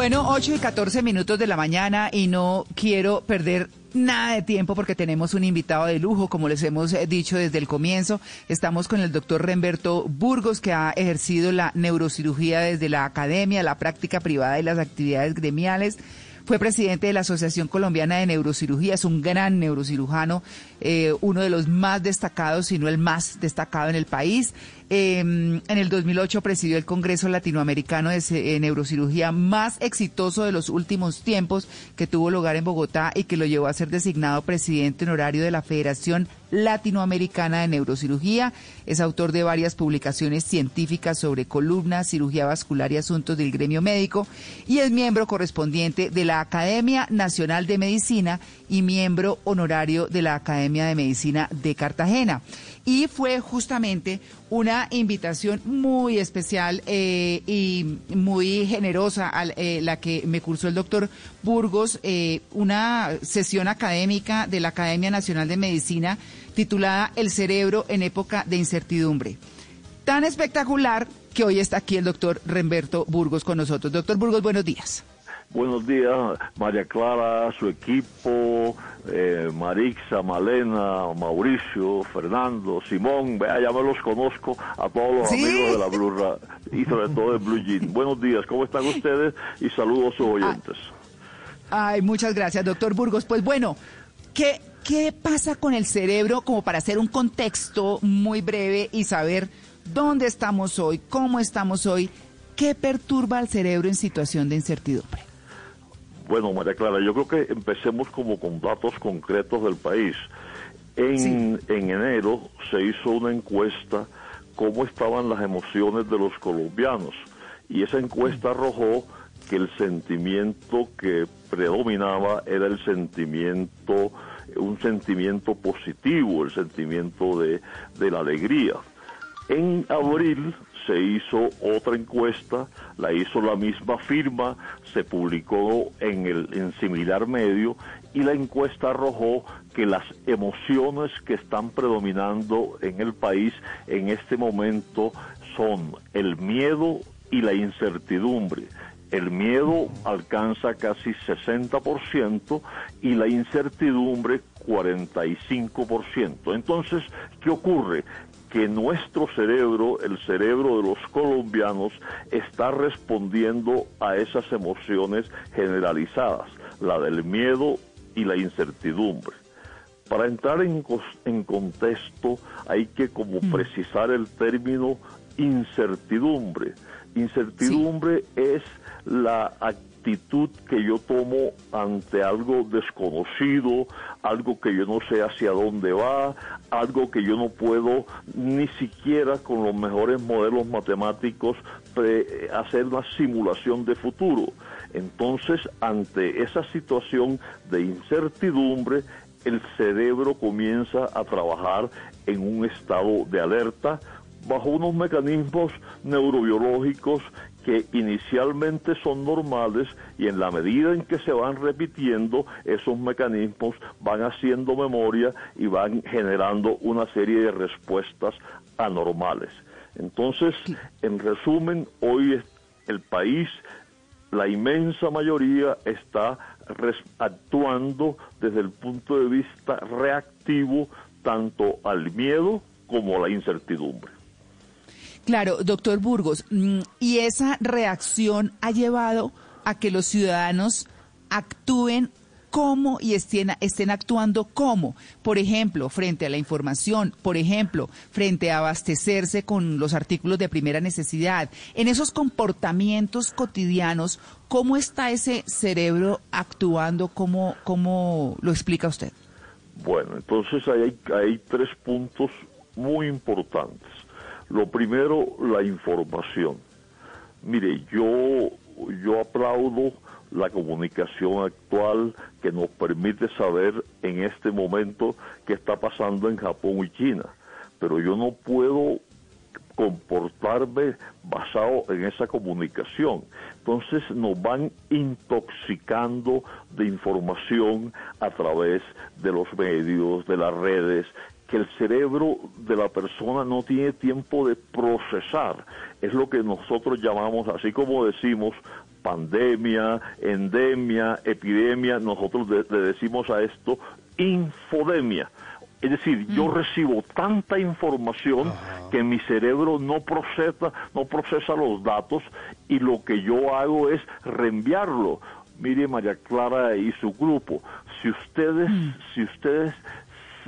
Bueno, 8 y 14 minutos de la mañana y no quiero perder nada de tiempo porque tenemos un invitado de lujo, como les hemos dicho desde el comienzo. Estamos con el doctor Remberto Burgos, que ha ejercido la neurocirugía desde la academia, la práctica privada y las actividades gremiales. Fue presidente de la Asociación Colombiana de Neurocirugía, es un gran neurocirujano, eh, uno de los más destacados, si no el más destacado en el país. Eh, en el 2008 presidió el Congreso Latinoamericano de Neurocirugía más exitoso de los últimos tiempos que tuvo lugar en Bogotá y que lo llevó a ser designado presidente honorario de la Federación Latinoamericana de Neurocirugía. Es autor de varias publicaciones científicas sobre columna, cirugía vascular y asuntos del gremio médico y es miembro correspondiente de la Academia Nacional de Medicina y miembro honorario de la Academia de Medicina de Cartagena y fue justamente una invitación muy especial eh, y muy generosa eh, la que me cursó el doctor Burgos, eh, una sesión académica de la Academia Nacional de Medicina titulada El cerebro en época de incertidumbre. Tan espectacular que hoy está aquí el doctor Remberto Burgos con nosotros. Doctor Burgos, buenos días. Buenos días, María Clara, su equipo, eh, Marixa, Malena, Mauricio, Fernando, Simón, vea, ya me los conozco a todos los amigos de la Blue y sobre todo de Blue Jean. Buenos días, ¿cómo están ustedes? Y saludos a sus oyentes. Ay, muchas gracias, doctor Burgos. Pues bueno, ¿qué, ¿qué pasa con el cerebro como para hacer un contexto muy breve y saber dónde estamos hoy, cómo estamos hoy? ¿Qué perturba al cerebro en situación de incertidumbre? Bueno, María Clara, yo creo que empecemos como con datos concretos del país. En, en enero se hizo una encuesta cómo estaban las emociones de los colombianos y esa encuesta arrojó que el sentimiento que predominaba era el sentimiento, un sentimiento positivo, el sentimiento de, de la alegría. En abril se hizo otra encuesta, la hizo la misma firma, se publicó en el en similar medio y la encuesta arrojó que las emociones que están predominando en el país en este momento son el miedo y la incertidumbre. El miedo alcanza casi 60% y la incertidumbre 45%. Entonces, ¿qué ocurre? Que nuestro cerebro, el cerebro de los colombianos, está respondiendo a esas emociones generalizadas, la del miedo y la incertidumbre. Para entrar en, en contexto hay que como precisar el término incertidumbre. Incertidumbre es la actitud que yo tomo ante algo desconocido, algo que yo no sé hacia dónde va, algo que yo no puedo ni siquiera con los mejores modelos matemáticos hacer una simulación de futuro. Entonces, ante esa situación de incertidumbre, el cerebro comienza a trabajar en un estado de alerta bajo unos mecanismos neurobiológicos que inicialmente son normales y en la medida en que se van repitiendo, esos mecanismos van haciendo memoria y van generando una serie de respuestas anormales. Entonces, en resumen, hoy el país, la inmensa mayoría está actuando desde el punto de vista reactivo tanto al miedo como a la incertidumbre. Claro, doctor Burgos, mm, y esa reacción ha llevado a que los ciudadanos actúen cómo y estén, estén actuando cómo. Por ejemplo, frente a la información, por ejemplo, frente a abastecerse con los artículos de primera necesidad. En esos comportamientos cotidianos, ¿cómo está ese cerebro actuando? ¿Cómo, cómo lo explica usted? Bueno, entonces hay, hay tres puntos muy importantes. Lo primero, la información. Mire, yo, yo aplaudo la comunicación actual que nos permite saber en este momento qué está pasando en Japón y China. Pero yo no puedo comportarme basado en esa comunicación. Entonces nos van intoxicando de información a través de los medios, de las redes, que el cerebro de la persona no tiene tiempo de procesar. Es lo que nosotros llamamos, así como decimos, pandemia, endemia, epidemia, nosotros le decimos a esto infodemia. Es decir, yo mm. recibo tanta información que mi cerebro no procesa, no procesa los datos y lo que yo hago es reenviarlo. Mire María Clara y su grupo, si ustedes, mm. si ustedes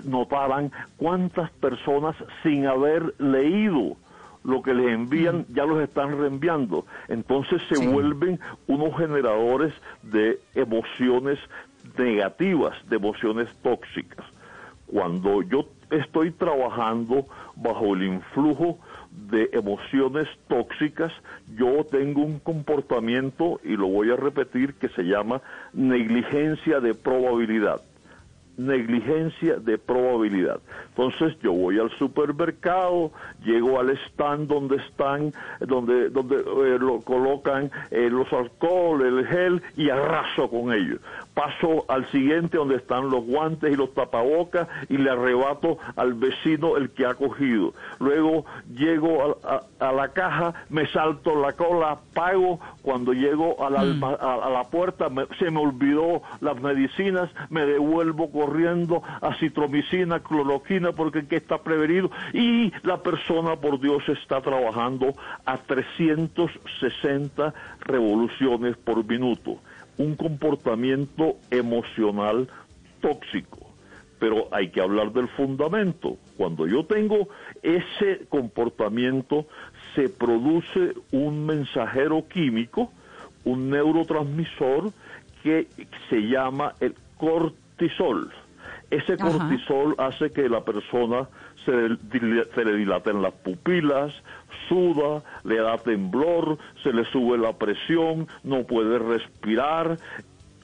notaran cuántas personas sin haber leído lo que les envían mm. ya los están reenviando. Entonces se vuelven unos generadores de emociones negativas, de emociones tóxicas. Cuando yo estoy trabajando bajo el influjo de emociones tóxicas, yo tengo un comportamiento, y lo voy a repetir, que se llama negligencia de probabilidad negligencia de probabilidad. Entonces yo voy al supermercado, llego al stand donde están, donde, donde eh, lo colocan eh, los alcohol, el gel y arraso con ellos. Paso al siguiente donde están los guantes y los tapabocas y le arrebato al vecino el que ha cogido. Luego llego a, la caja, me salto la cola, pago. Cuando llego a la, mm. a, la puerta se me olvidó las medicinas, me devuelvo corriendo a citromicina, cloroquina, porque que está prevenido. Y la persona, por Dios, está trabajando a 360 revoluciones por minuto. Un comportamiento emocional tóxico. Pero hay que hablar del fundamento. Cuando yo tengo ese comportamiento, se produce un mensajero químico, un neurotransmisor que se llama el cortisol. Ese cortisol hace que la persona se, le dilaten las pupilas, suda, le da temblor, se le sube la presión, no puede respirar,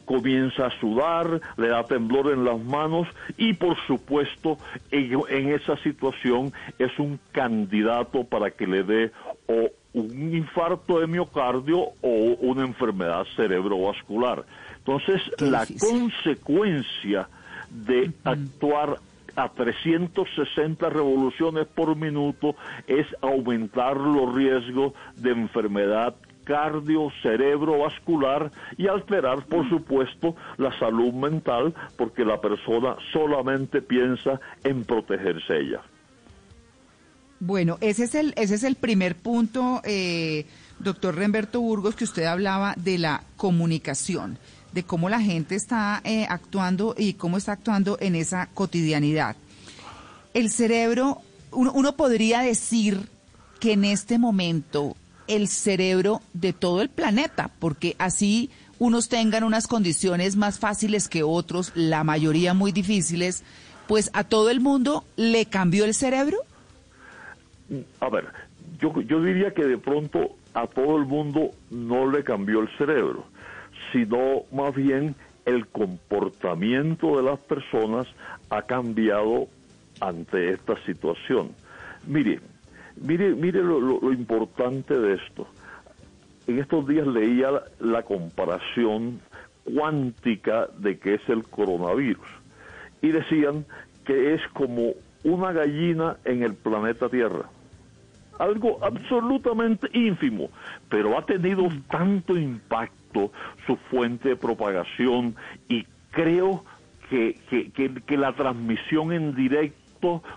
comienza a sudar, le da temblor en las manos y por supuesto en, esa situación es un candidato para que le dé o un infarto de miocardio o una enfermedad cerebrovascular. Entonces, la consecuencia de actuar a 360 revoluciones por minuto es aumentar los riesgos de enfermedad cardio, cerebrovascular y alterar, por supuesto, la salud mental porque la persona solamente piensa en protegerse ella. Bueno, ese es el, ese es el primer punto, eh, doctor Remberto Burgos, que usted hablaba de la comunicación de cómo la gente está eh, actuando y cómo está actuando en esa cotidianidad. El cerebro, uno, podría decir que en este momento el cerebro de todo el planeta, porque así unos tengan unas condiciones más fáciles que otros, la mayoría muy difíciles, pues a todo el mundo le cambió el cerebro? A ver, yo, yo diría que de pronto a todo el mundo no le cambió el cerebro sino más bien el comportamiento de las personas ha cambiado ante esta situación. Mire, mire, mire lo, importante de esto. En estos días leía la, comparación cuántica de qué es el coronavirus y decían que es como una gallina en el planeta Tierra. Algo absolutamente ínfimo, pero ha tenido tanto impacto su fuente de propagación y creo que, que, que, que la transmisión en directo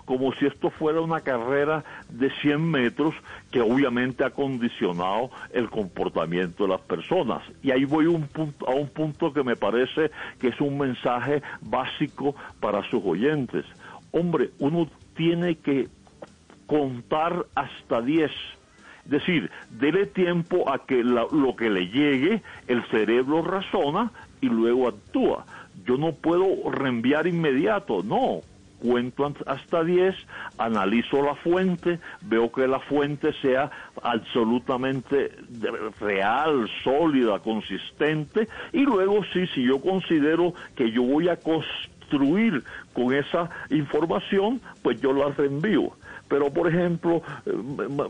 como si esto fuera una carrera de 100 metros que obviamente ha condicionado el comportamiento de las personas. Y ahí voy un punto, a un punto que me parece que es un mensaje básico para sus oyentes. Hombre, uno tiene que contar hasta 10. Decir, dele tiempo a que la, lo que le llegue, el cerebro razona y luego actúa. Yo no puedo reenviar inmediato, no. Cuento hasta 10, analizo la fuente, veo que la fuente sea absolutamente real, sólida, consistente, y luego sí, si yo considero que yo voy a construir con esa información, pues yo la reenvío pero por ejemplo,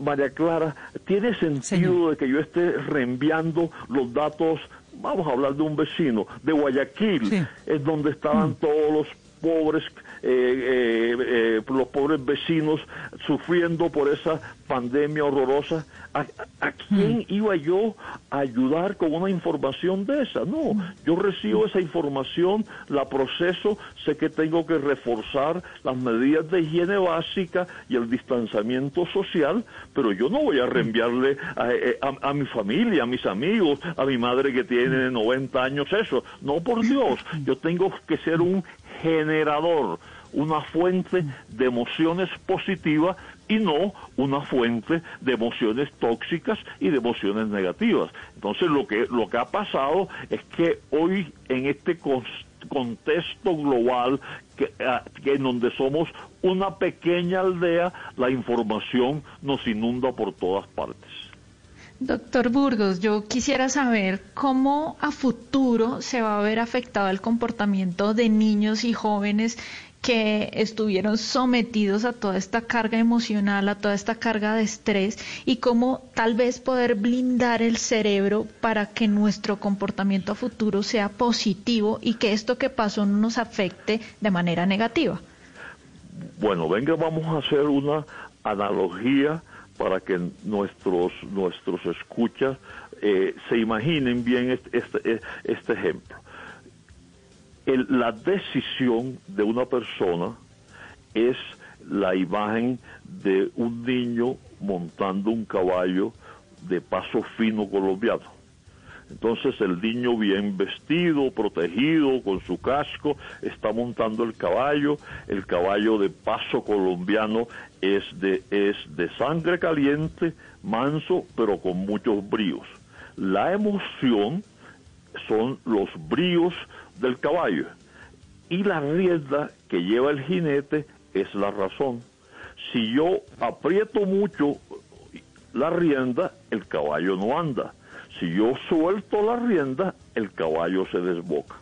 María Clara, ¿tiene sentido Señor. de que yo esté reenviando los datos, vamos a hablar de un vecino, de Guayaquil, sí. es donde estaban mm. todos los pobres, eh, eh, eh, los pobres vecinos sufriendo por esa pandemia horrorosa. ¿A, a quién mm. iba yo a ayudar con una información de esa? No, yo recibo esa información, la proceso, sé que tengo que reforzar las medidas de higiene básica y el distanciamiento social, pero yo no voy a reenviarle a, a, a mi familia, a mis amigos, a mi madre que tiene 90 años eso. No, por Dios, yo tengo que ser un generador, una fuente de emociones positivas y no una fuente de emociones tóxicas y de emociones negativas. Entonces lo que lo que ha pasado es que hoy en este contexto global que, que, en donde somos una pequeña aldea, la información nos inunda por todas partes. Doctor Burgos, yo quisiera saber cómo a futuro se va a ver afectado el comportamiento de niños y jóvenes que estuvieron sometidos a toda esta carga emocional, a toda esta carga de estrés y cómo tal vez poder blindar el cerebro para que nuestro comportamiento a futuro sea positivo y que esto que pasó no nos afecte de manera negativa. Bueno, venga, vamos a hacer una analogía para que nuestros nuestros escuchas eh, se imaginen bien este, este, este ejemplo. La decisión de una persona es la imagen de un niño montando un caballo de paso fino colombiano. Entonces el niño bien vestido, protegido, con su casco, está montando el caballo. El caballo de paso colombiano es de, es de sangre caliente, manso, pero con muchos bríos. La emoción son los bríos del caballo y la rienda que lleva el jinete es la razón. Si yo aprieto mucho la rienda, el caballo no anda si yo suelto la rienda, el caballo se desboca.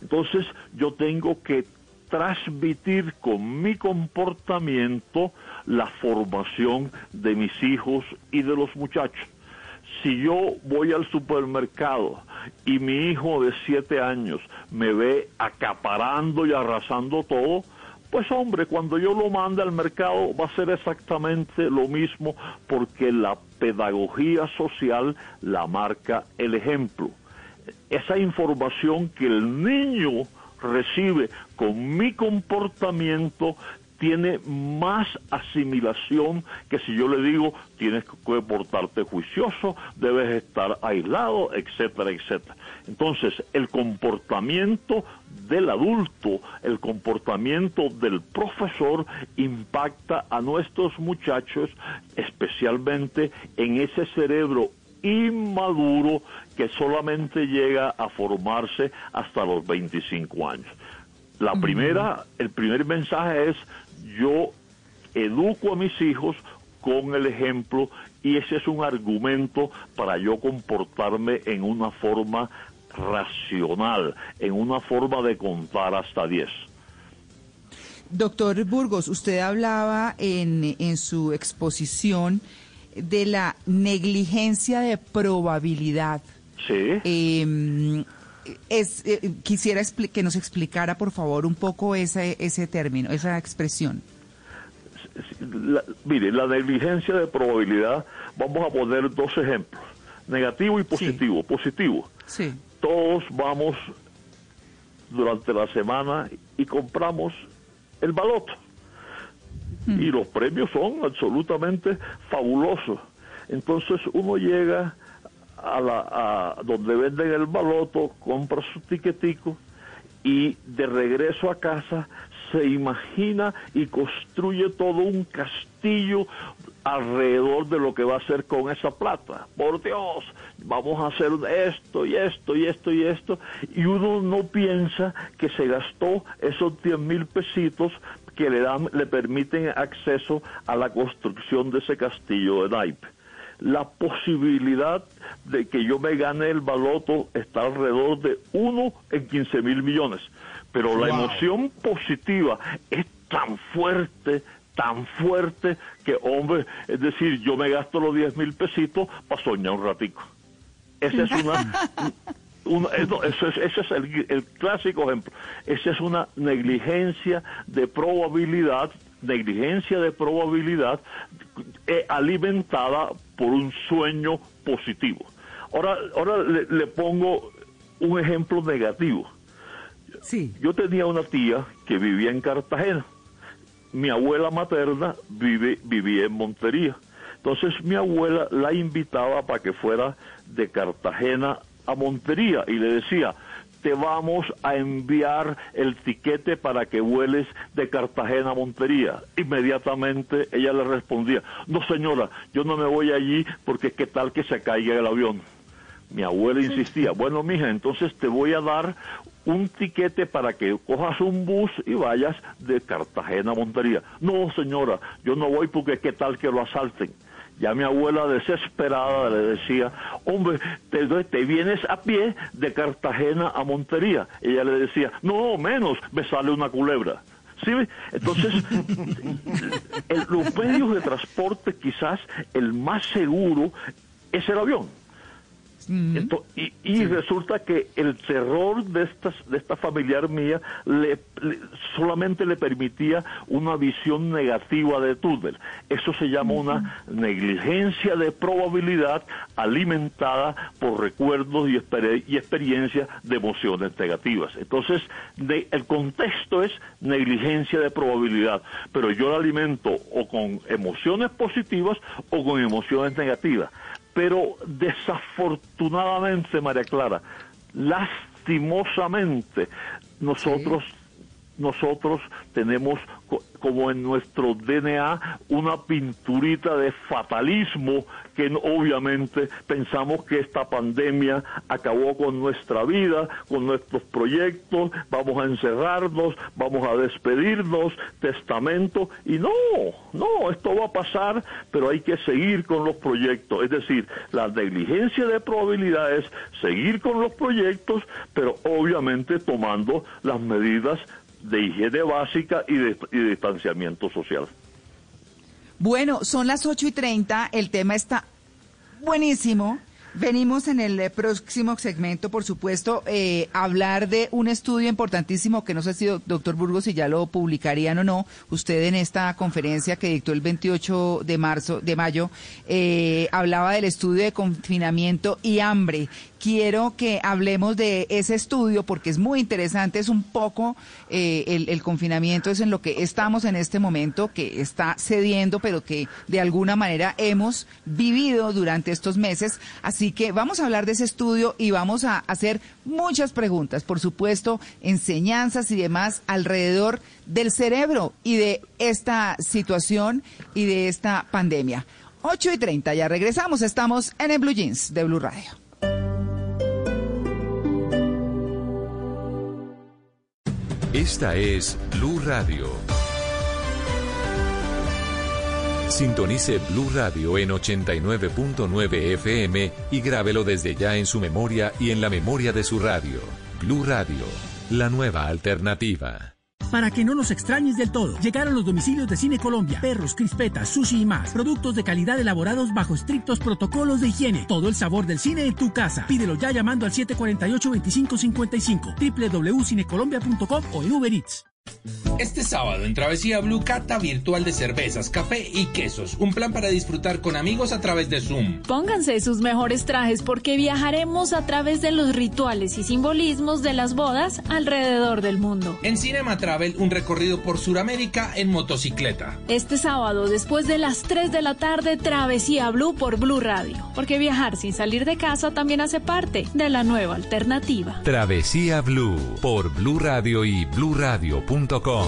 Entonces yo tengo que transmitir con mi comportamiento la formación de mis hijos y de los muchachos. Si yo voy al supermercado y mi hijo de siete años me ve acaparando y arrasando todo, pues hombre, cuando yo lo mande al mercado va a ser exactamente lo mismo porque la pedagogía social la marca el ejemplo. Esa información que el niño recibe con mi comportamiento tiene más asimilación que si yo le digo tienes que portarte juicioso, debes estar aislado, etcétera, etcétera. Entonces, el comportamiento del adulto, el comportamiento del profesor impacta a nuestros muchachos, especialmente en ese cerebro inmaduro que solamente llega a formarse hasta los 25 años. La primera, el primer mensaje es yo educo a mis hijos con el ejemplo y ese es un argumento para yo comportarme en una forma racional, en una forma de contar hasta 10. Doctor Burgos, usted hablaba en, en su exposición de la negligencia de probabilidad. Sí. Eh, es, eh, quisiera que nos explicara, por favor, un poco ese, ese término, esa expresión. La, mire, la negligencia de probabilidad, vamos a poner dos ejemplos. negativo y positivo. Positivo. Sí. Todos vamos durante la semana y compramos el baloto. Y los premios son absolutamente fabulosos. Entonces uno llega a, la, a donde venden el baloto, compra su tiquetico y de regreso a casa se imagina y construye todo un castillo alrededor de lo que va a hacer con esa plata. Por Dios, vamos a hacer esto y esto y esto y esto. Y uno no piensa que se gastó esos 10 mil pesitos que le, dan, le permiten acceso a la construcción de ese castillo de naipe. La posibilidad de que yo me gane el baloto está alrededor de 1 en 15 mil millones. Pero la emoción positiva es tan fuerte, tan fuerte, que hombre, es decir, yo me gasto los 10 mil pesitos para soñar un ratico. Esa es una... eso es, ese es el, clásico ejemplo. Esa es una negligencia de probabilidad, negligencia de probabilidad eh, alimentada por un sueño positivo. Ahora, ahora le pongo un ejemplo negativo. Sí. Yo tenía una tía que vivía en Cartagena. Mi abuela materna vive, vivía en Montería. Entonces mi abuela la invitaba para que fuera de Cartagena a Montería y le decía, te vamos a enviar el tiquete para que vueles de Cartagena a Montería. Inmediatamente ella le respondía, no señora, yo no me voy allí porque qué tal que se caiga el avión. Mi abuela insistía, bueno, mija, entonces te voy a dar un tiquete para que cojas un bus y vayas de Cartagena a Montería. No, señora, yo no voy porque qué tal que lo asalten. Ya mi abuela desesperada le decía, hombre, te, te vienes a pie de Cartagena a Montería. Ella le decía, no, menos, me sale una culebra. ¿Sí? Entonces, el, los medios de transporte quizás el más seguro es el avión y, resulta que el terror de estas de esta familiar mía le, solamente le permitía una visión negativa de túnel. Eso se llama una negligencia de probabilidad alimentada por recuerdos y, y experiencias de emociones negativas. Entonces, el contexto es negligencia de probabilidad, pero yo la alimento o con emociones positivas o con emociones negativas pero desafortunadamente, María Clara, lastimosamente, nosotros, nosotros tenemos como en nuestro DNA una pinturita de fatalismo que obviamente pensamos que esta pandemia acabó con nuestra vida, con nuestros proyectos, vamos a encerrarnos, vamos a despedirnos, testamento, y no, no, esto va a pasar, pero hay que seguir con los proyectos, es decir, la negligencia de probabilidades, seguir con los proyectos, pero obviamente tomando las medidas de higiene básica y de, distanciamiento social. Bueno, son las 8 y 30, el tema está buenísimo. Venimos en el eh, próximo segmento, por supuesto, eh, hablar de un estudio importantísimo que no sé si, doctor Burgos, si ya lo publicarían o no. Usted en esta conferencia que dictó el 28 de marzo, de mayo, eh, hablaba del estudio de confinamiento y hambre quiero que hablemos de ese estudio porque es muy interesante, es un poco eh, el, confinamiento, es en lo que estamos en este momento, que está cediendo, pero que de alguna manera hemos vivido durante estos meses. Así que vamos a hablar de ese estudio y vamos a hacer muchas preguntas, por supuesto, enseñanzas y demás alrededor del cerebro y de esta situación y de esta pandemia. 8 y 30, ya regresamos, estamos en el Blue Jeans de Blue Radio. Esta es Blue Radio. Sintonice Blue Radio en 89.9 FM y grábelo desde ya en su memoria y en la memoria de su radio. Blue Radio, la nueva alternativa. Para que no nos extrañes del todo, llegaron los domicilios de Cine Colombia, perros, crispetas, sushi y más. Productos de calidad elaborados bajo estrictos protocolos de higiene. Todo el sabor del cine en tu casa. Pídelo ya llamando al 748-2555, www.cinecolombia.com o en Uber Eats. Este sábado en Travesía Blue, cata virtual de cervezas, café y quesos. Un plan para disfrutar con amigos a través de Zoom. Pónganse sus mejores trajes porque viajaremos a través de los rituales y simbolismos de las bodas alrededor del mundo. En Cinema Travel, un recorrido por Sudamérica en motocicleta. Este sábado, después de las 3 de la tarde, Travesía Blue por Blue Radio. Porque viajar sin salir de casa también hace parte de la nueva alternativa. Travesía Blue por Blue Radio y bluradio.com.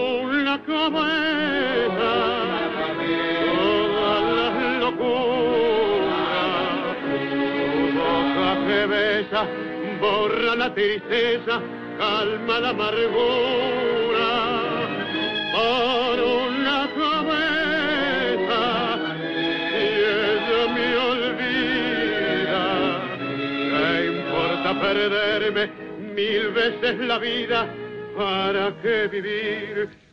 borra la tristeza calma la amargura por una cabeza y ella me olvida ¿Qué importa perderme mil veces la vida? ¿Para qué vivir?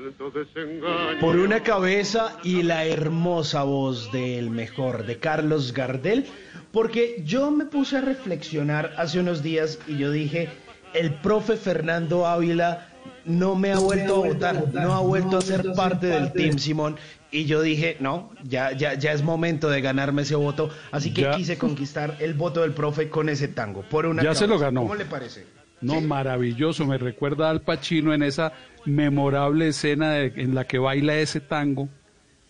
Desengaño. Por una cabeza y la hermosa voz del mejor, de Carlos Gardel, porque yo me puse a reflexionar hace unos días y yo dije, el profe Fernando Ávila no me ha vuelto a votar, no ha vuelto a ser parte del Team Simón. Y yo dije, no, ya, ya, ya es momento de ganarme ese voto. Así que Ya. quise conquistar el voto del profe con ese tango. Por una Ya se lo cabeza. ganó. ¿Cómo le parece? No, maravilloso. Me recuerda al Pacino en esa memorable escena de- en la que baila ese tango,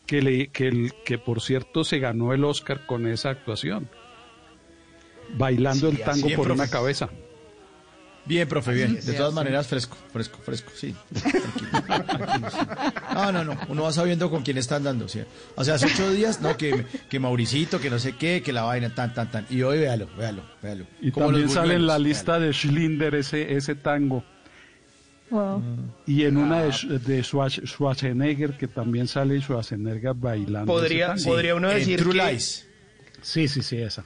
que, le, que, el- que por cierto se ganó el Oscar con esa actuación. Bailando Sí, el tango por una cabeza. Bien, profe, bien. De todas maneras, fresco, fresco, fresco, sí. Tranquilo, tranquilo, sí. No, no, no. Uno va sabiendo con quién está andando. ¿sí? O sea, hace ocho días, no, que, que Mauricito, que no sé qué, que la vaina, tan, tan, tan. Y hoy, véalo, véalo, véalo. Y Como también sale en la lista de Schlinder ese, ese tango. Wow. Y en una Ah. de, Schwar- Schwarzenegger, que también sale Schwarzenegger bailando. Podría- podría uno En decir True que- Lies. Sí, sí, sí, esa.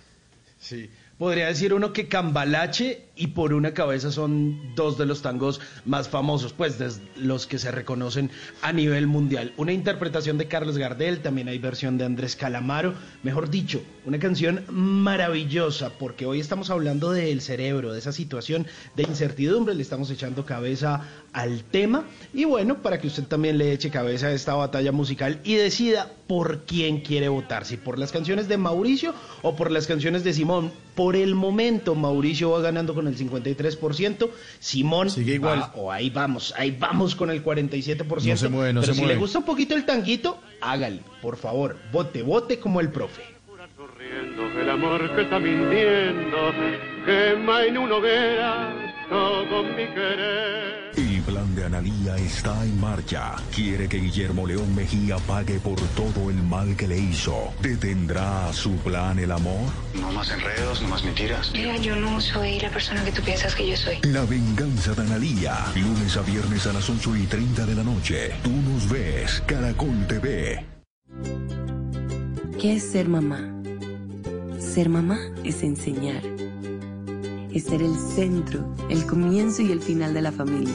Sí. Podría decir uno que Cambalache y Por una cabeza son dos de los tangos más famosos, pues de los que se reconocen a nivel mundial. Una interpretación de Carlos Gardel, también hay versión de Andrés Calamaro, mejor dicho, una canción maravillosa, porque hoy estamos hablando del cerebro, de esa situación de incertidumbre, le estamos echando cabeza al tema y bueno, para que usted también le eche cabeza a esta batalla musical y decida por quién quiere votar, si por las canciones de Mauricio o por las canciones de Simón. Por el momento Mauricio va ganando con el 53%, Simón Sigue igual. va- o ahí vamos, ahí vamos con el 47%. No se mueve, no pero se si mueve. le gusta un poquito el tanguito, hágale, por favor, vote, vote como el profe. El amor que está mintiendo quema en una hoguera todo mi querer. El plan de Analía está en marcha. Quiere que Guillermo León Mejía pague por todo el mal que le hizo. ¿Detendrá su plan el amor? No más enredos, no más mentiras. Mira, yo no soy la persona que tú piensas que yo soy. La venganza de Analía. Lunes a viernes a las 8 y 30 de la noche. Tú nos ves. Caracol TV. ¿Qué es ser mamá? Ser mamá es enseñar, es ser el centro, el comienzo y el final de la familia.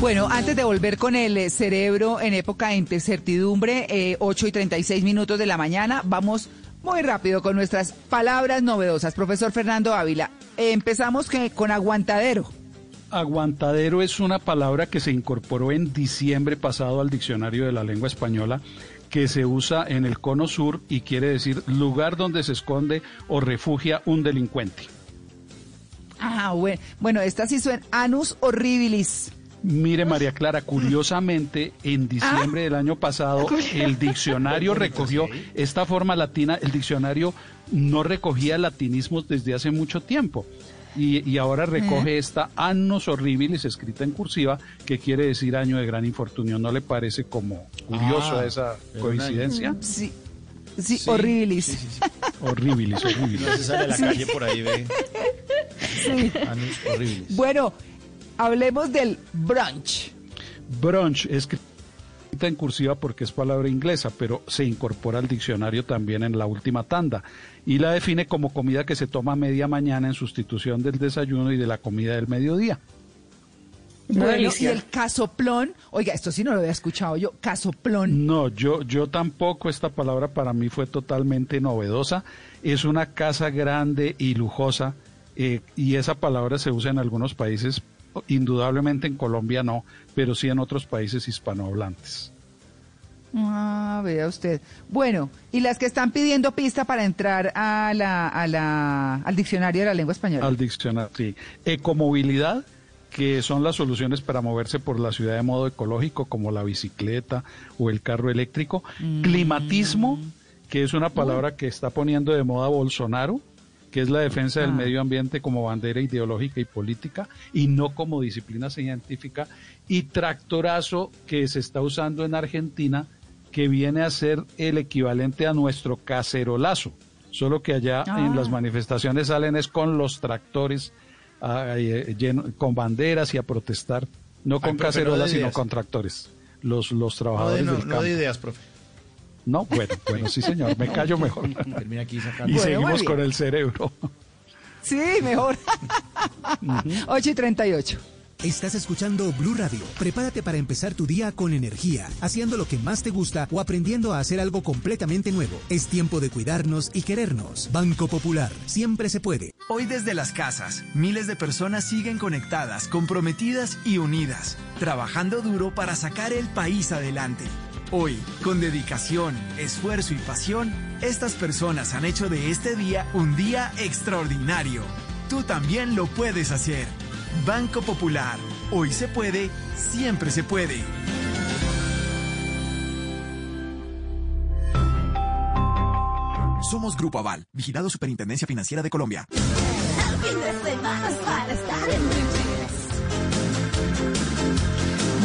Bueno, antes de volver con el eh, cerebro en época de incertidumbre, eh, 8 y 36 minutos de la mañana, vamos muy rápido con nuestras palabras novedosas. Profesor Fernando Ávila, empezamos que, con aguantadero. Aguantadero es una palabra que se incorporó en diciembre pasado al diccionario de la lengua española que se usa en el cono sur y quiere decir lugar donde se esconde o refugia un delincuente. Ah, bueno, bueno esta sí suena anus horribilis. Mire, María Clara, curiosamente, en diciembre del año pasado, el diccionario recogió esta forma latina, el diccionario no recogía latinismos desde hace mucho tiempo. Y, y ahora recoge esta Annos Horribilis, escrita en cursiva, que quiere decir año de gran infortunio. ¿No le parece como curioso Ah, esa coincidencia? Sí, sí, horribilis. Horribilis, horribilis. No se sale a la Sí. calle por ahí, ve. Sí. Anus horribles. Bueno, hablemos del brunch. Brunch es escrita en cursiva porque es palabra inglesa, pero se incorpora al diccionario también en la última tanda y la define como comida que se toma a media mañana en sustitución del desayuno y de la comida del mediodía. Bueno, y el casoplón, oiga, esto sí no lo había escuchado yo, casoplón. No, yo, yo tampoco, esta palabra para mí fue totalmente novedosa. Es una casa grande y lujosa eh, y esa palabra se usa en algunos países, indudablemente en Colombia no, pero sí en otros países hispanohablantes. Ah, vea usted. Bueno, y las que están pidiendo pista para entrar a la, a la, al diccionario de la lengua española. Al diccionario, sí. Ecomovilidad, que son las soluciones para moverse por la ciudad de modo ecológico, como la bicicleta o el carro eléctrico. Climatismo, que es una palabra que está poniendo de moda Bolsonaro, que es la defensa del Ah. medio ambiente como bandera ideológica y política y no como disciplina científica. Y tractorazo, que se está usando en Argentina, que viene a ser el equivalente a nuestro cacerolazo. Solo que allá en Ah. las manifestaciones salen es con los tractores ah, eh, lleno- con banderas y a protestar, no con Ay, no cacerolas, sino con tractores. Los, los No de, trabajadores no, del no campo. de ideas, profe. No, bueno, bueno, sí señor, me callo mejor. Termina aquí sacando. Y Bueno, seguimos con el cerebro. Sí, mejor. 8 y 38. Estás escuchando Blue Radio. Prepárate para empezar tu día con energía, haciendo lo que más te gusta o aprendiendo a hacer algo completamente nuevo. Es tiempo de cuidarnos y querernos. Banco Popular, siempre se puede. Hoy desde las casas, miles de personas siguen conectadas, comprometidas y unidas, trabajando duro para sacar el país adelante. Hoy, con dedicación, esfuerzo y pasión, estas personas han hecho de este día un día extraordinario. Tú también lo puedes hacer. Banco Popular. Hoy se puede, siempre se puede. Somos Grupo Aval, vigilado Superintendencia Financiera de Colombia.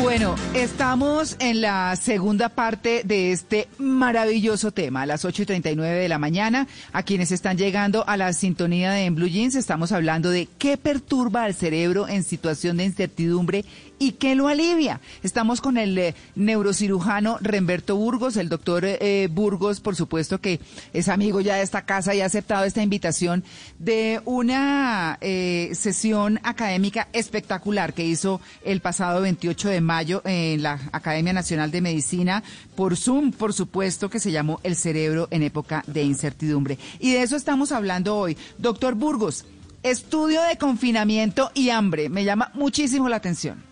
Bueno, estamos en la segunda parte de este maravilloso tema, a las 8 y 39 de la mañana. A quienes están llegando a la sintonía de En Blue Jeans, estamos hablando de qué perturba al cerebro en situación de incertidumbre y qué lo alivia. Estamos con el eh, neurocirujano Remberto Burgos, el doctor eh, Burgos, por supuesto que es amigo ya de esta casa y ha aceptado esta invitación de una eh, sesión académica espectacular que hizo el pasado 28 de mayo en la Academia Nacional de Medicina por Zoom, por supuesto, que se llamó El cerebro en época de incertidumbre. Y de eso estamos hablando hoy. Doctor Burgos, estudio de confinamiento y hambre. Me llama muchísimo la atención.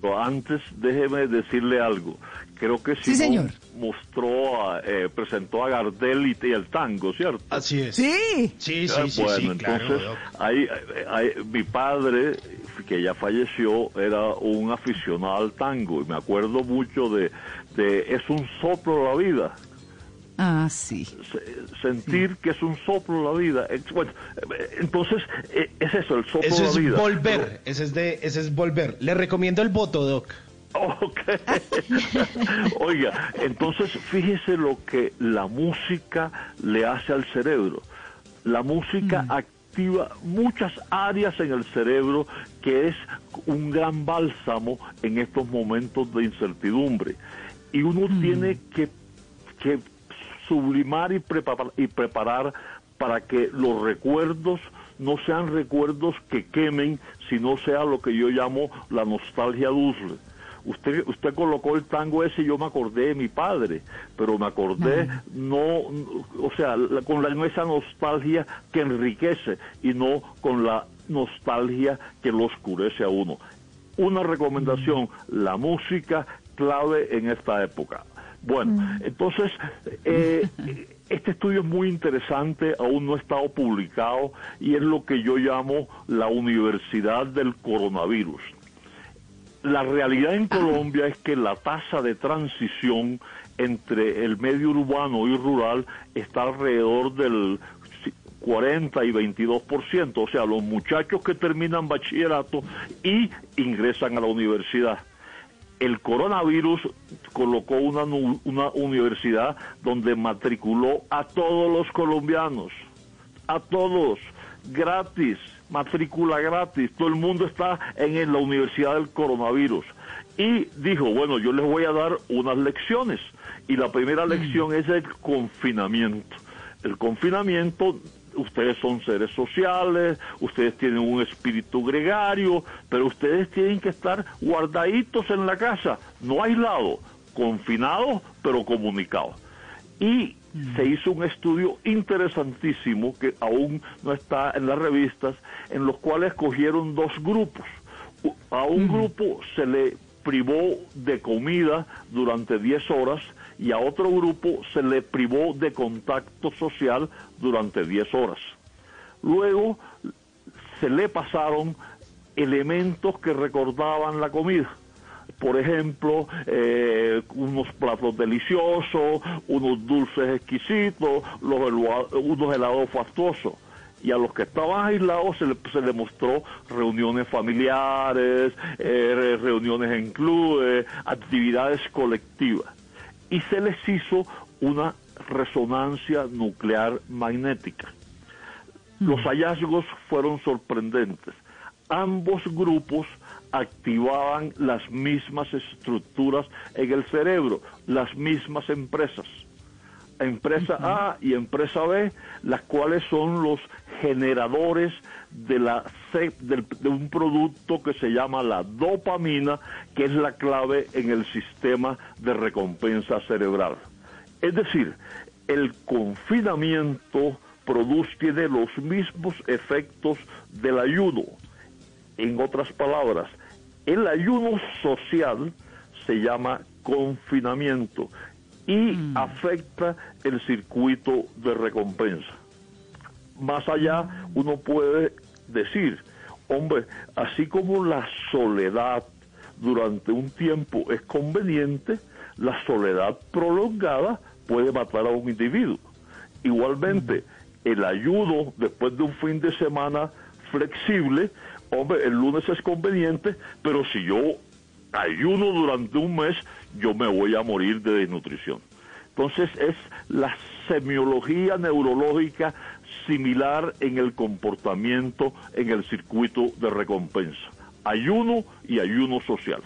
Pero antes déjeme decirle algo. Creo que Sí, señor. mostró, a- eh, presentó a Gardel y, y el tango, ¿cierto? Así es. Sí. Sí, sí, Ah, sí, bueno, sí, entonces, hay, hay- mi padre, que ya falleció, era un aficionado al tango y me acuerdo mucho de, de Es un soplo la vida. Ah, sí. Se- sentir que es un soplo la vida. Eh, Bueno, eh, entonces, eh, es eso, el soplo Eso la es vida. volver, ese es de, ese es volver. Le recomiendo el voto, Doc. Ok. Oiga, entonces fíjese lo que la música le hace al cerebro. La música activa muchas áreas en el cerebro que es un gran bálsamo en estos momentos de incertidumbre. Y uno tiene que, que sublimar y preparar, y preparar para que los recuerdos no sean recuerdos que quemen, sino sea lo que yo llamo la nostalgia dulce. Usted, usted colocó el tango ese y yo me acordé de mi padre, pero me acordé no, o sea, la- con la, esa nostalgia que enriquece y no con la nostalgia que lo oscurece a uno. Una recomendación, la música clave en esta época. Bueno, entonces, eh, este estudio es muy interesante, aún no ha estado publicado y es lo que yo llamo la universidad del coronavirus. La realidad en Colombia es que la tasa de transición entre el medio urbano y rural está alrededor del 40 y 22%, o sea, los muchachos que terminan bachillerato y ingresan a la universidad. El coronavirus colocó una, universidad donde matriculó a todos los colombianos, a todos, gratis, matrícula gratis, todo el mundo está en, en la universidad del coronavirus. Y dijo, bueno, yo les voy a dar unas lecciones. Y la primera lección es el confinamiento. El confinamiento, ustedes son seres sociales, ustedes tienen un espíritu gregario, pero ustedes tienen que estar guardaditos en la casa, no aislados, confinados, pero comunicados. Y se hizo un estudio interesantísimo que aún no está en las revistas, en los cuales cogieron dos grupos. A un grupo se le privó de comida durante 10 horas y a otro grupo se le privó de contacto social durante 10 horas. Luego se le pasaron elementos que recordaban la comida. Por ejemplo, eh, unos platos deliciosos, unos dulces exquisitos, los helua- unos helados fastuosos. Y a los que estaban aislados se le, se le mostró reuniones familiares, eh, re- reuniones en clubes, actividades colectivas. Y se les hizo una resonancia nuclear magnética. Los hallazgos fueron sorprendentes. Ambos grupos activaban las mismas estructuras en el cerebro, las mismas empresas. Empresa A y empresa B, las cuales son los generadores de, la, de un producto que se llama la dopamina, que es la clave en el sistema de recompensa cerebral. Es decir, el confinamiento produce, tiene los mismos efectos del ayuno. En otras palabras, el ayuno social se llama confinamiento y afecta el circuito de recompensa. Más allá, uno puede decir, hombre, así como la soledad durante un tiempo es conveniente, la soledad prolongada puede matar a un individuo. Igualmente, el ayuno después de un fin de semana flexible, hombre, el lunes es conveniente, pero si yo ayuno durante un mes, yo me voy a morir de desnutrición. Entonces es la semiología neurológica similar en el comportamiento en el circuito de recompensa. Ayuno y ayuno social.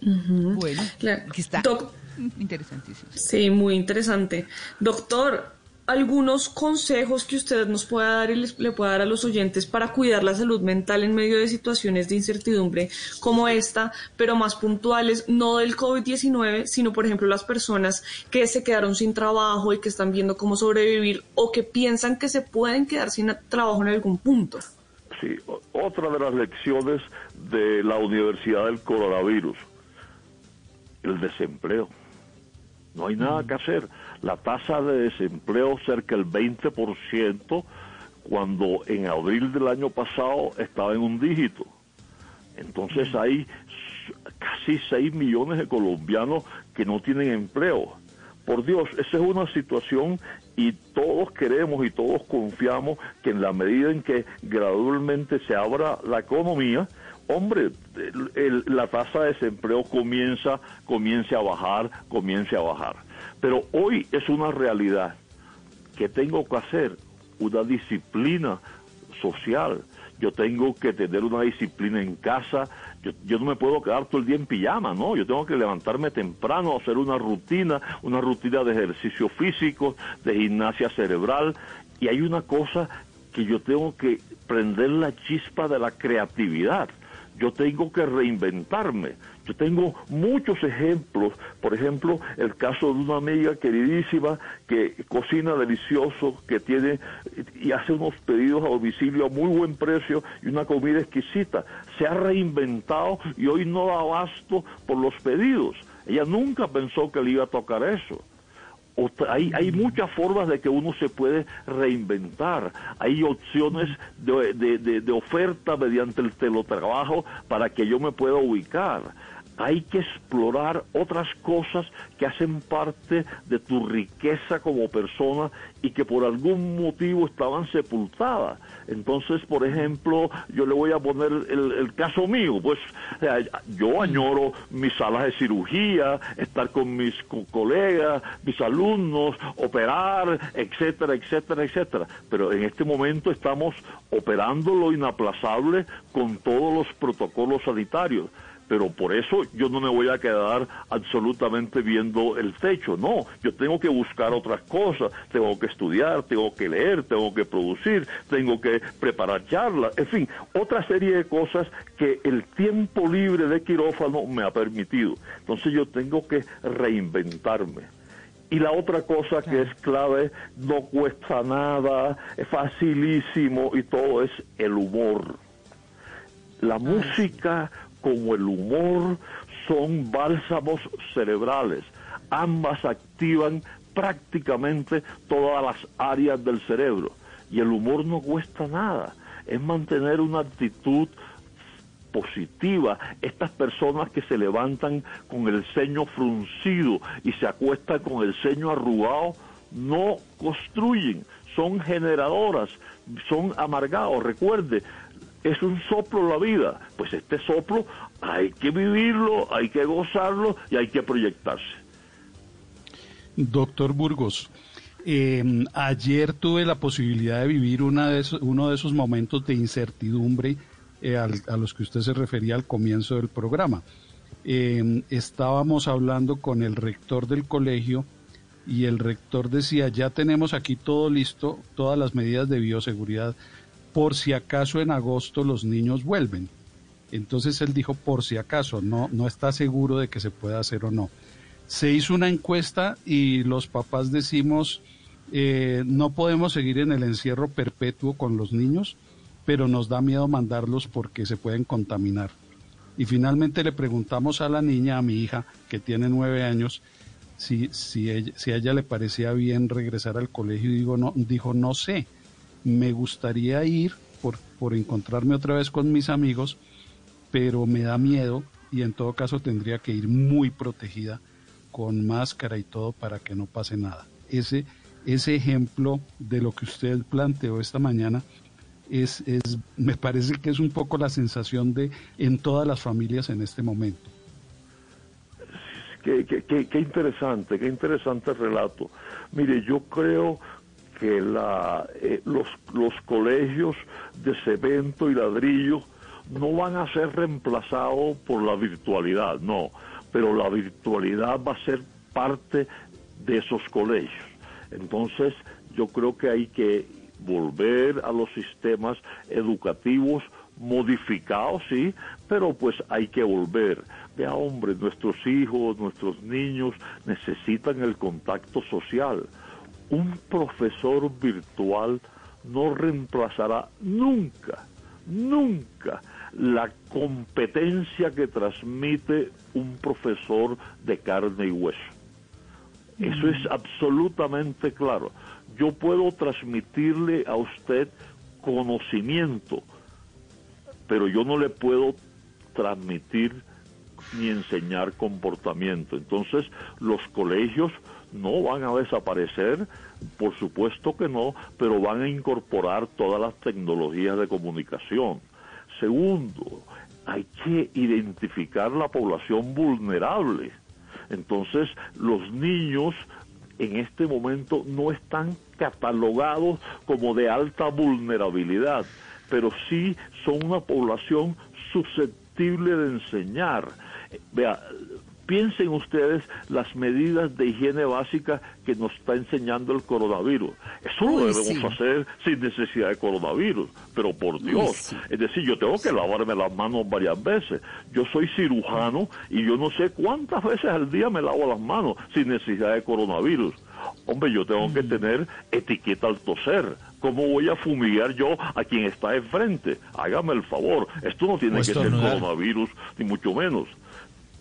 Bueno, aquí está. Interesantísimo. Sí, muy interesante. Doctor, algunos consejos que usted nos pueda dar y les, le pueda dar a los oyentes para cuidar la salud mental en medio de situaciones de incertidumbre como esta, pero más puntuales, no del COVID-19, sino por ejemplo las personas que se quedaron sin trabajo y que están viendo cómo sobrevivir o que piensan que se pueden quedar sin trabajo en algún punto. Sí, otra de las lecciones de la Universidad del Coronavirus, el desempleo. No hay nada que hacer. La tasa de desempleo cerca del 20%, cuando en abril del año pasado estaba en un dígito. Entonces hay casi 6 millones de colombianos que no tienen empleo. Por Dios, esa es una situación y todos queremos y todos confiamos que en la medida en que gradualmente se abra la economía, hombre, el- el- la tasa de desempleo comienza, comienza a bajar, comienza a bajar. Pero hoy es una realidad. ¿Qué tengo que hacer? Una disciplina social. Yo tengo que tener una disciplina en casa. Yo, yo no me puedo quedar todo el día en pijama, ¿no? Yo tengo que levantarme temprano, hacer una rutina, una rutina de ejercicio físico, de gimnasia cerebral. Y hay una cosa que yo tengo que prender la chispa de la creatividad. Yo tengo que reinventarme. Yo tengo muchos ejemplos. Por ejemplo, el caso de una amiga queridísima que cocina delicioso, que tiene y hace unos pedidos a domicilio a muy buen precio y una comida exquisita. Se ha reinventado y hoy no da abasto por los pedidos. Ella nunca pensó que le iba a tocar eso. Hay, hay muchas formas de que uno se puede reinventar. Hay opciones de, de- de- de oferta mediante el teletrabajo para que yo me pueda ubicar. Hay que explorar otras cosas que hacen parte de tu riqueza como persona y que por algún motivo estaban sepultadas. Entonces, por ejemplo, yo le voy a poner el, el caso mío. Pues sea, yo añoro mis salas de cirugía, estar con mis co- colegas, mis alumnos, operar, etcétera, etcétera, etcétera. Pero en este momento estamos operando lo inaplazable con todos los protocolos sanitarios pero por eso yo no me voy a quedar absolutamente viendo el techo, no, yo tengo que buscar otras cosas, tengo que estudiar, tengo que leer, tengo que producir, tengo que preparar charlas, en fin, otra serie de cosas que el tiempo libre de quirófano me ha permitido. Entonces yo tengo que reinventarme. Y la otra cosa que es clave, no cuesta nada, es facilísimo y todo es el humor. La música como el humor son bálsamos cerebrales. Ambas activan prácticamente todas las áreas del cerebro. Y el humor no cuesta nada. Es mantener una actitud positiva. Estas personas que se levantan con el ceño fruncido y se acuestan con el ceño arrugado, no construyen, son generadoras, son amargados. Recuerde, es un soplo la vida. Pues este soplo hay que vivirlo, hay que gozarlo y hay que proyectarse. Doctor Burgos, eh, ayer tuve la posibilidad de vivir uno de esos momentos de incertidumbre eh, a los que usted se refería al comienzo del programa. Eh, estábamos hablando con el rector del colegio y el rector decía, ya tenemos aquí todo listo, todas las medidas de bioseguridad, por si acaso en agosto los niños vuelven. Entonces él dijo, por si acaso, no, no está seguro de que se pueda hacer o no. Se hizo una encuesta y los papás decimos, eh, no podemos seguir en el encierro perpetuo con los niños, pero nos da miedo mandarlos porque se pueden contaminar. Y finalmente le preguntamos a la niña, a mi hija, que tiene nueve años, si, si, ella- si a ella le parecía bien regresar al colegio y digo, no, dijo, no sé, me gustaría ir por, por encontrarme otra vez con mis amigos, pero me da miedo y en todo caso tendría que ir muy protegida con máscara y todo para que no pase nada. Ese, ese ejemplo de lo que usted planteó esta mañana es, es, me parece que es un poco la sensación de en todas las familias en este momento. Qué, qué- qué- qué interesante, qué interesante relato. Mire, yo creo que la, eh, los, los colegios de cemento y ladrillo no van a ser reemplazados por la virtualidad, no, pero la virtualidad va a ser parte de esos colegios. Entonces, yo creo que hay que volver a los sistemas educativos modificados, sí, pero pues hay que volver. Vea, hombre, nuestros hijos, nuestros niños necesitan el contacto social. Un profesor virtual no reemplazará nunca, nunca la competencia que transmite un profesor de carne y hueso. Eso es absolutamente claro. Yo puedo transmitirle a usted conocimiento, pero yo no le puedo transmitir ni enseñar comportamiento. Entonces, los colegios no van a desaparecer, por supuesto que no, pero van a incorporar todas las tecnologías de comunicación. Segundo, hay que identificar la población vulnerable. Entonces, los niños en este momento no están catalogados como de alta vulnerabilidad, pero sí son una población susceptible de enseñar. Vea, piensen ustedes las medidas de higiene básica que nos está enseñando el coronavirus. Eso lo debemos sí. hacer sin necesidad de coronavirus, pero por Dios. Es decir, yo tengo que lavarme las manos varias veces. Yo soy cirujano y yo no sé cuántas veces al día me lavo las manos sin necesidad de coronavirus. Hombre, yo tengo que tener etiqueta al toser. ¿Cómo voy a fumigar yo a quien está enfrente? Hágame el favor. Esto no tiene que ser coronavirus, ni mucho menos.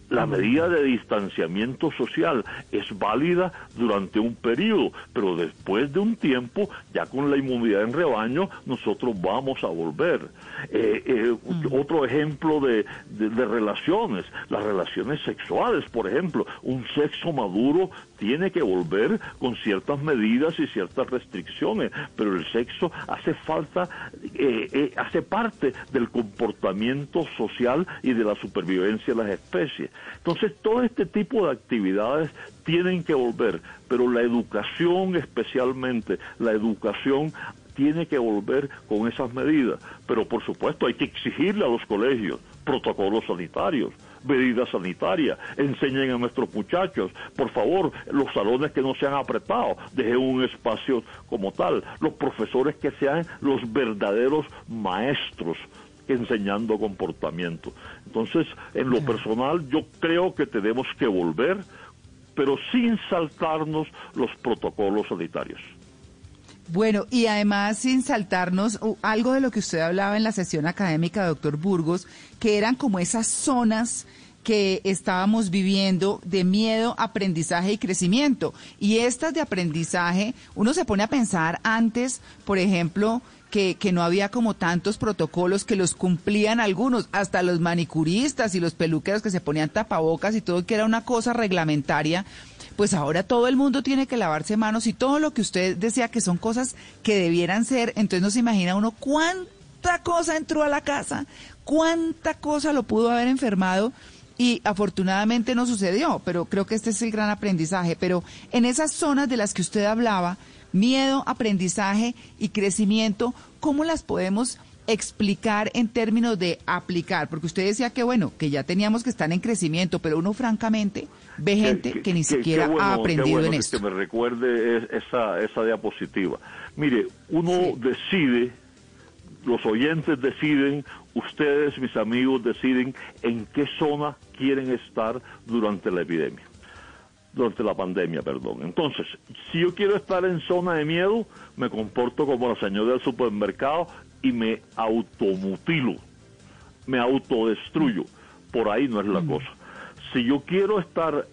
La medida de distanciamiento social es válida durante un periodo, pero después de un tiempo, ya con la inmunidad en rebaño, nosotros vamos a volver. Eh, eh, Otro ejemplo de, de- de relaciones, las relaciones sexuales, por ejemplo, un sexo maduro tiene que volver con ciertas medidas y ciertas restricciones, pero el sexo hace falta, eh, eh, hace parte del comportamiento social y de la supervivencia de las especies. Entonces, todo este tipo de actividades tienen que volver, pero la educación especialmente, la educación tiene que volver con esas medidas. Pero por supuesto hay que exigirle a los colegios protocolos sanitarios, medidas sanitarias, enseñen a nuestros muchachos, por favor, los salones que no sean apretados, dejen un espacio como tal, los profesores que sean los verdaderos maestros enseñando comportamiento. Entonces, en lo personal, yo creo que tenemos que volver, pero sin saltarnos los protocolos sanitarios. Bueno, y además sin saltarnos uh, algo de lo que usted hablaba en la sesión académica, doctor Burgos, que eran como esas zonas que estábamos viviendo de miedo, aprendizaje y crecimiento. Y estas de aprendizaje, uno se pone a pensar antes, por ejemplo, que, que no había como tantos protocolos que los cumplían algunos, hasta los manicuristas y los peluqueros que se ponían tapabocas y todo, que era una cosa reglamentaria pues ahora todo el mundo tiene que lavarse manos y todo lo que usted decía que son cosas que debieran ser, entonces no se imagina uno cuánta cosa entró a la casa, cuánta cosa lo pudo haber enfermado y afortunadamente no sucedió, pero creo que este es el gran aprendizaje, pero en esas zonas de las que usted hablaba, miedo, aprendizaje y crecimiento, ¿cómo las podemos explicar en términos de aplicar? Porque usted decía que bueno, que ya teníamos que estar en crecimiento, pero uno francamente ve gente que, ni siquiera bueno, ha aprendido bueno en que- esto. Que me recuerde es- esa, esa diapositiva. Mire, uno decide, los oyentes deciden, ustedes, mis amigos, deciden en qué zona quieren estar durante la epidemia, durante la pandemia, perdón. Entonces, si yo quiero estar en zona de miedo, me comporto como la señora del supermercado y me automutilo, me autodestruyo. Por ahí no es la cosa. Si yo quiero estar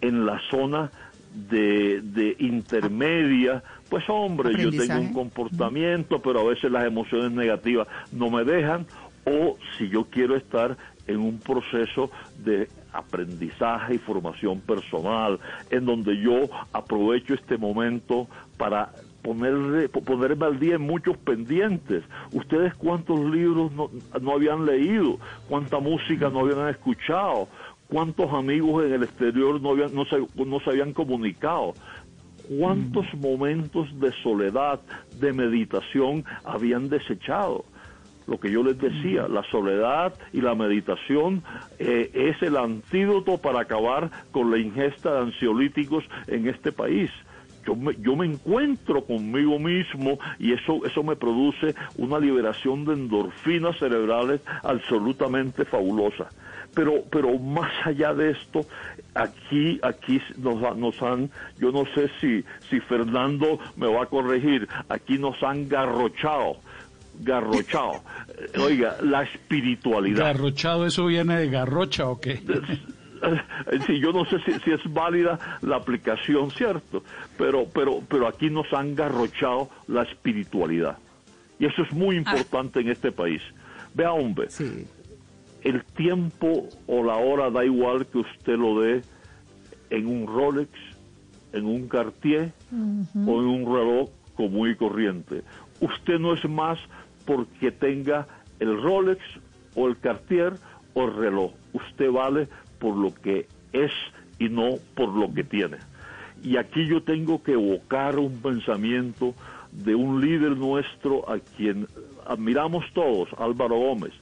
en la zona de, de intermedia, pues hombre, yo tengo un comportamiento, pero a veces las emociones negativas no me dejan, o si yo quiero estar en un proceso de aprendizaje y formación personal, en donde yo aprovecho este momento para ponerle, po- ponerme al día en muchos pendientes. ¿Ustedes cuántos libros no, no habían leído? ¿Cuánta música no habían escuchado? ¿Cuántos amigos en el exterior no, habían, no, se, no se habían comunicado? ¿Cuántos momentos de soledad, de meditación habían desechado? Lo que yo les decía, la soledad y la meditación eh, es el antídoto para acabar con la ingesta de ansiolíticos en este país. Yo me, yo me encuentro conmigo mismo y eso, eso me produce una liberación de endorfinas cerebrales absolutamente fabulosa. Pero, pero más allá de esto, aquí, aquí nos, nos han, yo no sé si, si Fernando me va a corregir, aquí nos han garrochado, garrochado. Oiga, la espiritualidad. ¿Garrochado eso viene de garrocha o qué? Sí, yo no sé si, si es válida la aplicación, cierto, pero, pero, pero aquí nos han garrochado la espiritualidad. Y eso es muy importante en este país. Vea, hombre, el tiempo o la hora da igual que usted lo dé en un Rolex, en un Cartier o en un reloj común y corriente. Usted no es más porque tenga el Rolex o el Cartier o el reloj. Usted vale por lo que es y no por lo que tiene. Y aquí yo tengo que evocar un pensamiento de un líder nuestro a quien admiramos todos, Álvaro Gómez.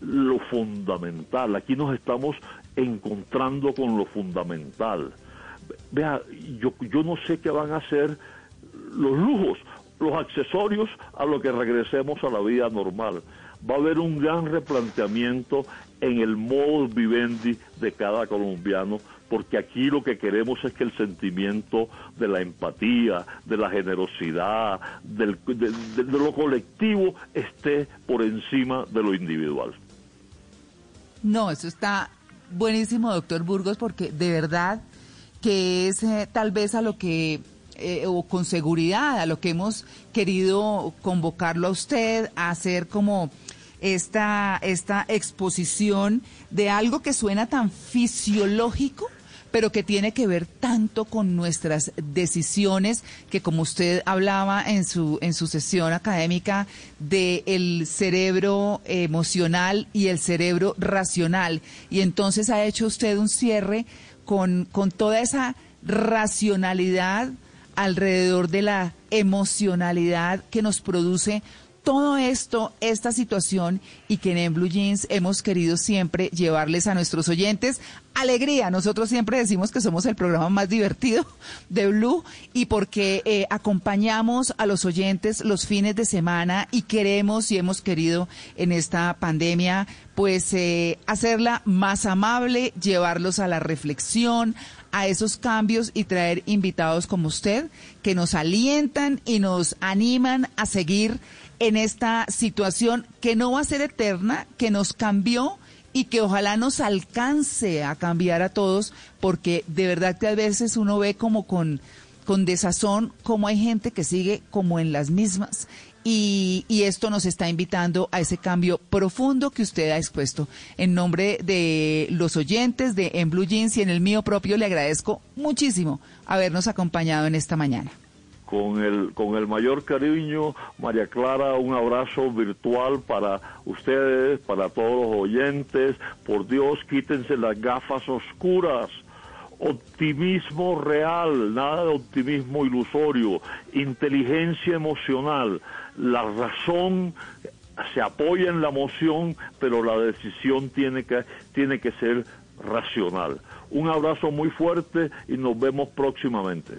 Lo fundamental, aquí nos estamos encontrando con lo fundamental. Vea, yo, yo no sé qué van a hacer los lujos, los accesorios a lo que regresemos a la vida normal. Va a haber un gran replanteamiento en el modo vivendi de cada colombiano, porque aquí lo que queremos es que el sentimiento de la empatía, de la generosidad, del, de, de lo colectivo esté por encima de lo individual. No, eso está buenísimo, doctor Burgos, porque de verdad que es eh, tal vez a lo que, eh, o con seguridad, a lo que hemos querido convocarlo a usted, a hacer como esta, esta exposición de algo que suena tan fisiológico, pero que tiene que ver tanto con nuestras decisiones, que como usted hablaba en su, en su sesión académica, del cerebro emocional y el cerebro racional. Y entonces ha hecho usted un cierre con, con toda esa racionalidad alrededor de la emocionalidad que nos produce todo esto, esta situación y que en Blue Jeans hemos querido siempre llevarles a nuestros oyentes alegría. Nosotros siempre decimos que somos el programa más divertido de Blue y porque eh, acompañamos a los oyentes los fines de semana y queremos y hemos querido en esta pandemia pues eh, hacerla más amable, llevarlos a la reflexión, a esos cambios y traer invitados como usted que nos alientan y nos animan a seguir en esta situación que no va a ser eterna, que nos cambió y que ojalá nos alcance a cambiar a todos, porque de verdad que a veces uno ve como con, con desazón como hay gente que sigue como en las mismas y, y, esto nos está invitando a ese cambio profundo que usted ha expuesto. En nombre de los oyentes de En Blue Jeans y en el mío propio le agradezco muchísimo habernos acompañado en esta mañana con el, con el mayor cariño, María Clara, un abrazo virtual para ustedes, para todos los oyentes. Por Dios, quítense las gafas oscuras. Optimismo real, nada de optimismo ilusorio, inteligencia emocional. La razón se apoya en la emoción, pero la decisión tiene que, tiene que ser racional. Un abrazo muy fuerte y nos vemos próximamente.